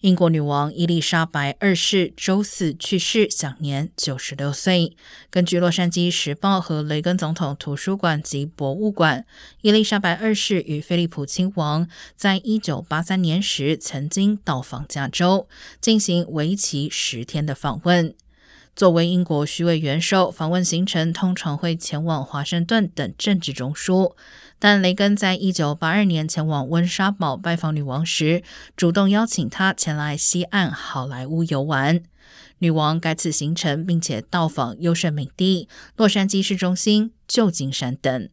英国女王伊丽莎白二世周四去世，享年九十六岁。根据《洛杉矶时报》和雷根总统图书馆及博物馆，伊丽莎白二世与菲利普亲王在一九八三年时曾经到访加州，进行为期十天的访问。作为英国虚位元首，访问行程通常会前往华盛顿等政治中枢。但雷根在一九八二年前往温莎堡拜访女王时，主动邀请她前来西岸好莱坞游玩。女王该次行程并且到访优胜美地、洛杉矶市中心、旧金山等。